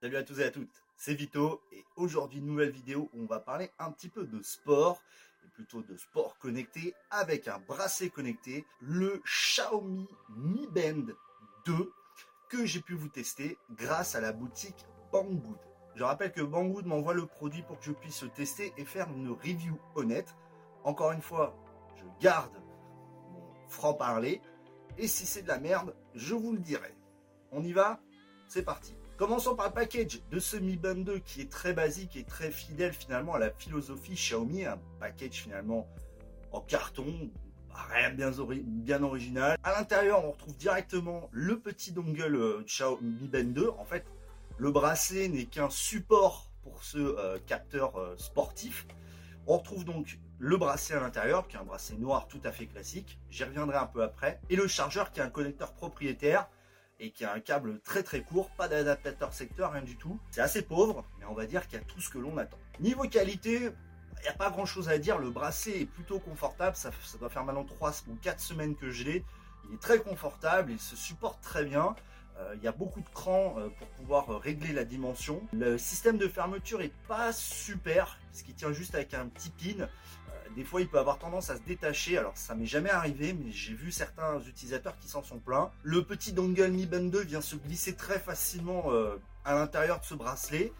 Salut à tous et à toutes, c'est Vito et aujourd'hui nouvelle vidéo où on va parler un petit peu de sport et plutôt de sport connecté avec un bracelet connecté, le Xiaomi Mi Band 2 que j'ai pu vous tester grâce à la boutique Banggood. Je rappelle que Banggood m'envoie le produit pour que je puisse le tester et faire une review honnête. Encore une fois, je garde mon franc-parler et si c'est de la merde, je vous le dirai. On y va? C'est parti Commençons par le package de ce Mi Band 2 qui est très basique et très fidèle finalement à la philosophie Xiaomi, un package finalement en carton, rien bien, bien original. À l'intérieur, on retrouve directement le petit dongle euh, Xiaomi Mi Band 2. En fait, le bracelet n'est qu'un support pour ce euh, capteur euh, sportif. On retrouve donc le bracelet à l'intérieur, qui est un bracelet noir tout à fait classique. J'y reviendrai un peu après. Et le chargeur qui est un connecteur propriétaire et qui a un câble très très court, pas d'adaptateur secteur, rien du tout. C'est assez pauvre, mais on va dire qu'il y a tout ce que l'on attend. Niveau qualité, il n'y a pas grand chose à dire, le bracelet est plutôt confortable, ça, doit faire maintenant 3 ou 4 semaines que je l'ai. Il est très confortable, il se supporte très bien. Euh, il y a beaucoup de crans euh, pour pouvoir euh, régler la dimension. Le système de fermeture est pas super, parce qu'il tient juste avec un petit pin. Des fois, il peut avoir tendance à se détacher. Alors, ça m'est jamais arrivé, mais j'ai vu certains utilisateurs qui s'en sont plaints. Le petit dongle Mi Band 2 vient se glisser très facilement à l'intérieur de ce bracelet.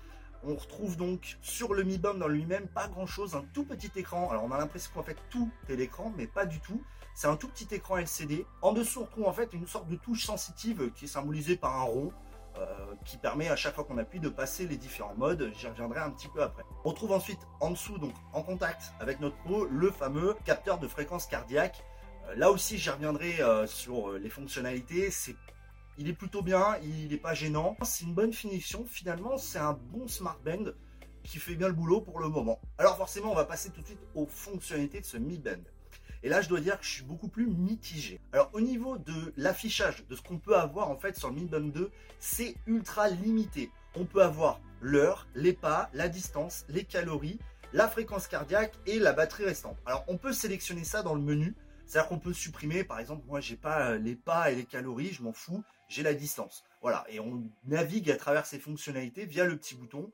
On retrouve donc sur le Mi Band dans lui-même pas grand chose, un tout petit écran. Alors on a l'impression qu'en fait tout est l'écran, mais pas du tout. C'est un tout petit écran LCD. En dessous on en fait une sorte de touche sensitive qui est symbolisée par un rond. Euh, qui permet à chaque fois qu'on appuie de passer les différents modes, j'y reviendrai un petit peu après. On trouve ensuite en dessous, donc en contact avec notre peau, le fameux capteur de fréquence cardiaque. Euh, là aussi j'y reviendrai euh, sur les fonctionnalités, c'est il est plutôt bien, il n'est pas gênant. C'est une bonne finition. Finalement, c'est un bon smart band qui fait bien le boulot pour le moment. Alors forcément, on va passer tout de suite aux fonctionnalités de ce Mi Band. Et là, je dois dire que je suis beaucoup plus mitigé. Alors au niveau de l'affichage, de ce qu'on peut avoir en fait sur le Mi Band 2, c'est ultra limité. On peut avoir l'heure, les pas, la distance, les calories, la fréquence cardiaque et la batterie restante. Alors on peut sélectionner ça dans le menu. C'est-à-dire qu'on peut supprimer, par exemple, moi j'ai pas les pas et les calories, je m'en fous j'ai la distance. Voilà, et on navigue à travers ces fonctionnalités via le petit bouton.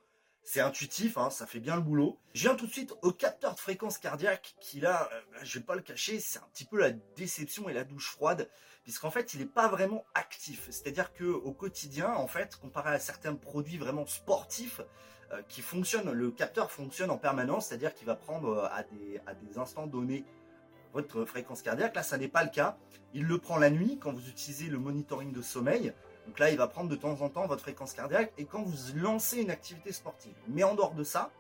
C'est intuitif, hein, ça fait bien le boulot. Je viens tout de suite au capteur de fréquence cardiaque qui là, euh, bah, je vais pas le cacher, c'est un petit peu la déception et la douche froide, puisqu'en fait il n'est pas vraiment actif. C'est-à-dire que au quotidien, en fait, comparé à certains produits vraiment sportifs euh, qui fonctionnent, le capteur fonctionne en permanence, c'est-à-dire qu'il va prendre euh, à, des, à des instants donnés votre fréquence cardiaque. Là, ça n'est pas le cas. Il le prend la nuit quand vous utilisez le monitoring de sommeil. Donc là, il va prendre de temps en temps votre fréquence cardiaque et quand vous lancez une activité sportive. Mais en dehors de ça,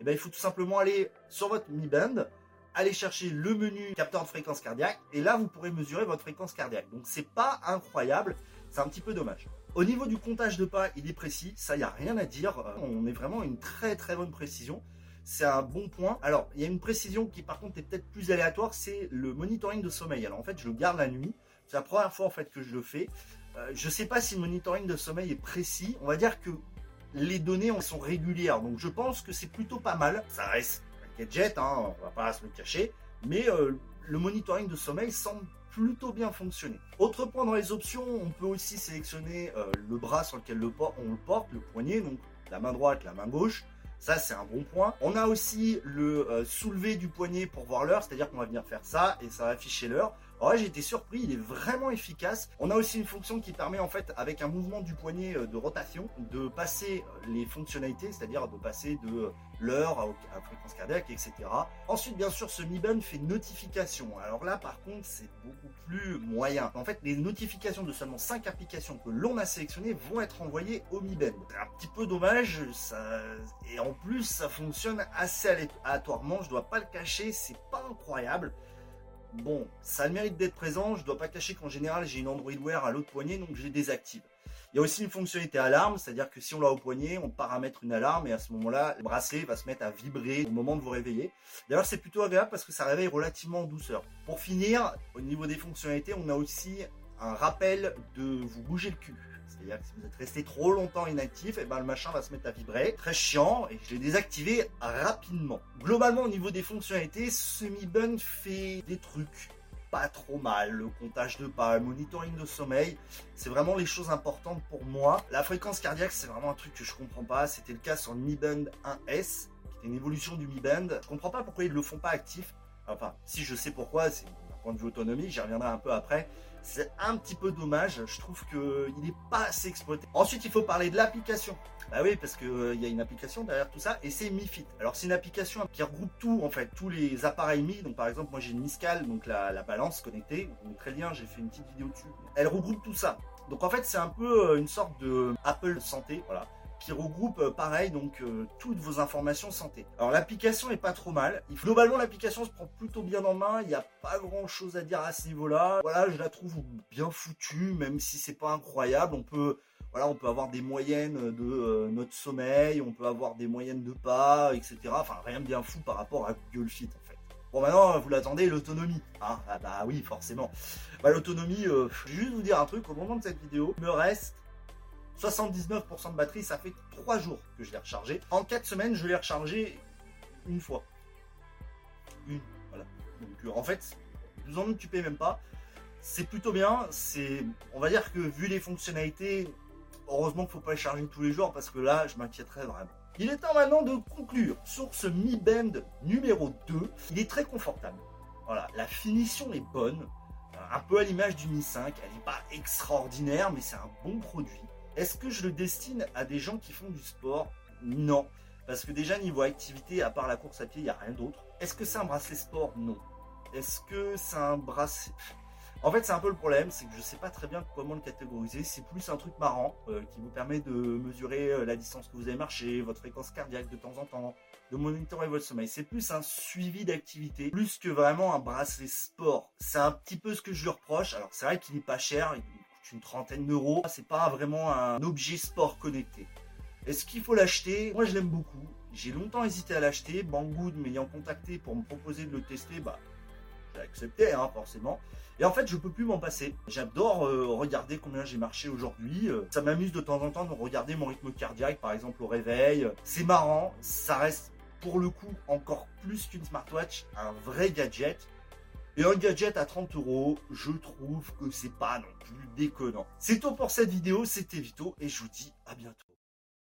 eh ben, il faut tout simplement aller sur votre Mi Band, aller chercher le menu capteur de fréquence cardiaque et là, vous pourrez mesurer votre fréquence cardiaque. Donc c'est pas incroyable, c'est un petit peu dommage. Au niveau du comptage de pas, il est précis, ça, n'y a rien à dire. On est vraiment une très très bonne précision c'est un bon point. Alors, il y a une précision qui par contre est peut-être plus aléatoire, c'est le monitoring de sommeil. Alors en fait, je le garde la nuit. C'est la première fois en fait que je le fais. Euh, je ne sais pas si le monitoring de sommeil est précis. On va dire que les données sont régulières, donc je pense que c'est plutôt pas mal. Ça reste un gadget, hein, on va pas se le cacher, mais euh, le monitoring de sommeil semble plutôt bien fonctionner. Autre point dans les options, on peut aussi sélectionner euh, le bras sur lequel le on le porte, le poignet, donc la main droite, la main gauche. Ça, c'est un bon point. On a aussi le euh, soulevé du poignet pour voir l'heure, c'est-à-dire qu'on va venir faire ça et ça va afficher l'heure. Là, j'ai été surpris, il est vraiment efficace. On a aussi une fonction qui permet en fait, avec un mouvement du poignet euh, de rotation, de passer les fonctionnalités, c'est-à-dire de passer de l'heure à, fréquence cardiaque, etc. Ensuite, bien sûr, ce Mi Band fait notification. Alors là, par contre, c'est beaucoup plus moyen. En fait, les notifications de seulement 5 applications que l'on a sélectionnées vont être envoyées au Mi. C'est un petit peu dommage, et en plus, ça fonctionne assez aléatoirement, je dois pas le cacher, c'est pas incroyable. Bon, ça le mérite d'être présent. Je ne dois pas cacher qu'en général, j'ai une Android Wear à l'autre poignet, donc je les désactive. Il y a aussi une fonctionnalité alarme, c'est-à-dire que si on l'a au poignet, on paramètre une alarme et à ce moment-là, le bracelet va se mettre à vibrer au moment de vous réveiller. D'ailleurs, c'est plutôt agréable parce que ça réveille relativement en douceur. Pour finir, au niveau des fonctionnalités, on a aussi un rappel de vous bouger le cul. C'est-à-dire que si vous êtes resté trop longtemps inactif, et eh ben le machin va se mettre à vibrer. Très chiant, et je l'ai désactivé rapidement. Globalement, au niveau des fonctionnalités, ce Mi Band fait des trucs. pas trop mal. Le comptage de pas, le monitoring de sommeil, c'est vraiment les choses importantes pour moi. La fréquence cardiaque, c'est vraiment un truc que je comprends pas. C'était le cas sur le Mi Band 1S, qui était une évolution du Mi Band. Je comprends pas pourquoi ils le font pas actif. Enfin, si je sais pourquoi, c'est point de vue autonomie, j'y reviendrai un peu après. C'est un petit peu dommage, je trouve qu'il n'est pas assez exploité. Ensuite, il faut parler de l'application. Bah oui, parce qu'il euh, y a une application derrière tout ça, et c'est Mi Fit. Alors c'est une application qui regroupe tout, en fait, tous les appareils Mi. Donc par exemple, moi j'ai une Miscal, donc la, la balance connectée. Vous très bien, j'ai fait une petite vidéo dessus. Elle regroupe tout ça. Donc en fait, c'est un peu euh, une sorte de Apple Santé, voilà qui regroupe euh, pareil donc euh, toutes vos informations santé. Alors l'application est pas trop mal. Globalement l'application se prend plutôt bien en main. Il n'y a pas grand chose à dire à ce niveau-là. Voilà, je la trouve bien foutue, même si c'est pas incroyable. On peut voilà, on peut avoir des moyennes de euh, notre sommeil, on peut avoir des moyennes de pas, etc. Enfin rien de bien fou par rapport à Google Fit en fait. Bon maintenant vous l'attendez l'autonomie. Hein ah bah oui forcément. Bah, l'autonomie, je vais juste vous dire un truc au moment de cette vidéo, me reste 79% de batterie, ça fait 3 jours que je l'ai rechargé. En 4 semaines, je l'ai rechargé une fois. Une, voilà. Donc euh, en fait, vous en occupez même pas. C'est plutôt bien. On va dire que vu les fonctionnalités, heureusement qu'il ne faut pas les charger tous les jours parce que là, je m'inquiéterais vraiment. Il est temps maintenant de conclure sur ce Mi Band numéro 2. Il est très confortable. Voilà, la finition est bonne. Un peu à l'image du Mi 5, elle n'est pas extraordinaire, mais c'est un bon produit. Est-ce que je le destine à des gens qui font du sport? Non. Parce que déjà, niveau activité, à part la course à pied, il n'y a rien d'autre. Est-ce que c'est un bracelet sport? Non. Est-ce que c'est un bracelet... En fait, c'est un peu le problème, c'est que je ne sais pas très bien comment le catégoriser. C'est plus un truc marrant euh, qui vous permet de mesurer euh, la distance que vous avez marché, votre fréquence cardiaque de temps en temps, de monitorer votre sommeil. C'est plus un suivi d'activité, plus que vraiment un bracelet sport. C'est un petit peu ce que je lui reproche. Alors, c'est vrai qu'il n'est pas cher, une trentaine d'euros. C'est pas vraiment un objet sport connecté. Est-ce qu'il faut l'acheter? Moi, je l'aime beaucoup. J'ai longtemps hésité à l'acheter. Banggood m'ayant contacté pour me proposer de le tester, bah, j'ai accepté, hein, forcément. Et en fait, je peux plus m'en passer. J'adore euh, regarder combien j'ai marché aujourd'hui. Euh, ça m'amuse de temps en temps de regarder mon rythme cardiaque, par exemple au réveil. C'est marrant. Ça reste pour le coup encore plus qu'une smartwatch, un vrai gadget. Et un gadget à 30 euros, je trouve que c'est pas non plus déconnant. C'est tout pour cette vidéo, c'était Vito et je vous dis à bientôt.